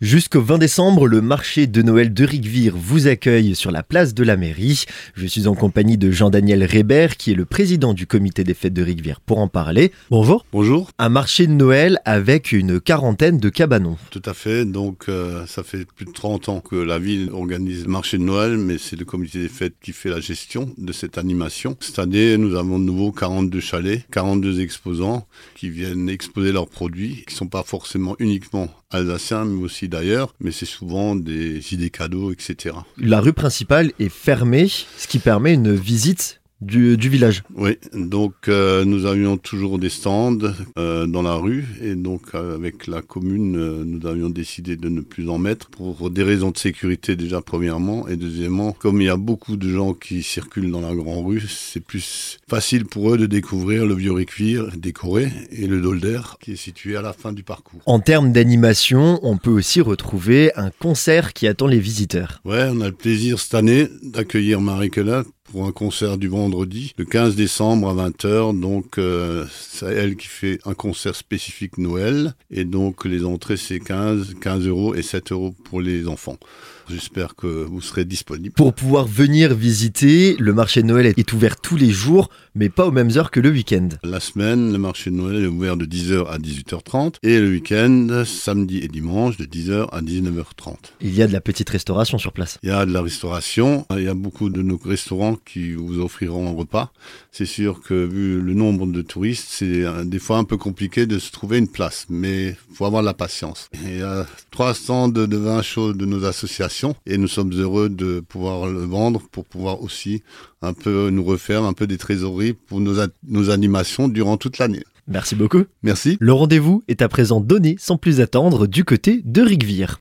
Jusqu'au 20 décembre, le marché de Noël de Rigvire vous accueille sur la place de la mairie. Je suis en compagnie de Jean-Daniel Rébert, qui est le président du comité des fêtes de Rigvire, pour en parler. Bonjour. Bonjour. Un marché de Noël avec une quarantaine de cabanons. Tout à fait. Donc, euh, ça fait plus de 30 ans que la ville organise le marché de Noël, mais c'est le comité des fêtes qui fait la gestion de cette animation. Cette année, nous avons de nouveau 42 chalets, 42 exposants qui viennent exposer leurs produits, qui sont pas forcément uniquement alsaciens, mais aussi d'ailleurs, mais c'est souvent des idées cadeaux, etc. La rue principale est fermée, ce qui permet une visite du, village. Oui, donc euh, nous avions toujours des stands euh, dans la rue et donc euh, avec la commune, nous avions décidé de ne plus en mettre pour des raisons de sécurité déjà premièrement et deuxièmement, comme il y a beaucoup de gens qui circulent dans la grande rue, c'est plus facile pour eux de découvrir le vieux Ricvire décoré et le Dolder qui est situé à la fin du parcours. En termes d'animation, on peut aussi retrouver un concert qui attend les visiteurs. Ouais, on a le plaisir cette année d'accueillir Marie Collette pour un concert du vendredi, le 15 décembre à 20h. Donc, euh, c'est elle qui fait un concert spécifique Noël. Et donc, les entrées, c'est 15, 15 euros et 7 euros pour les enfants. J'espère que vous serez disponible. Pour pouvoir venir visiter, le marché de Noël est ouvert tous les jours, mais pas aux mêmes heures que le week-end. La semaine, le marché de Noël est ouvert de 10h à 18h30 et le week-end, samedi et dimanche, de 10h à 19h30. Il y a de la petite restauration sur place. Il y a de la restauration. Il y a beaucoup de nos restaurants qui vous offriront un repas. C'est sûr que vu le nombre de touristes, c'est des fois un peu compliqué de se trouver une place, mais faut avoir de la patience. Il y a trois stands de vin chaud de nos associations et nous sommes heureux de pouvoir le vendre pour pouvoir aussi un peu nous refaire un peu des trésoreries pour nos, nos animations durant toute l'année. Merci beaucoup. Merci. Le rendez-vous est à présent donné sans plus attendre du côté de Rigvire.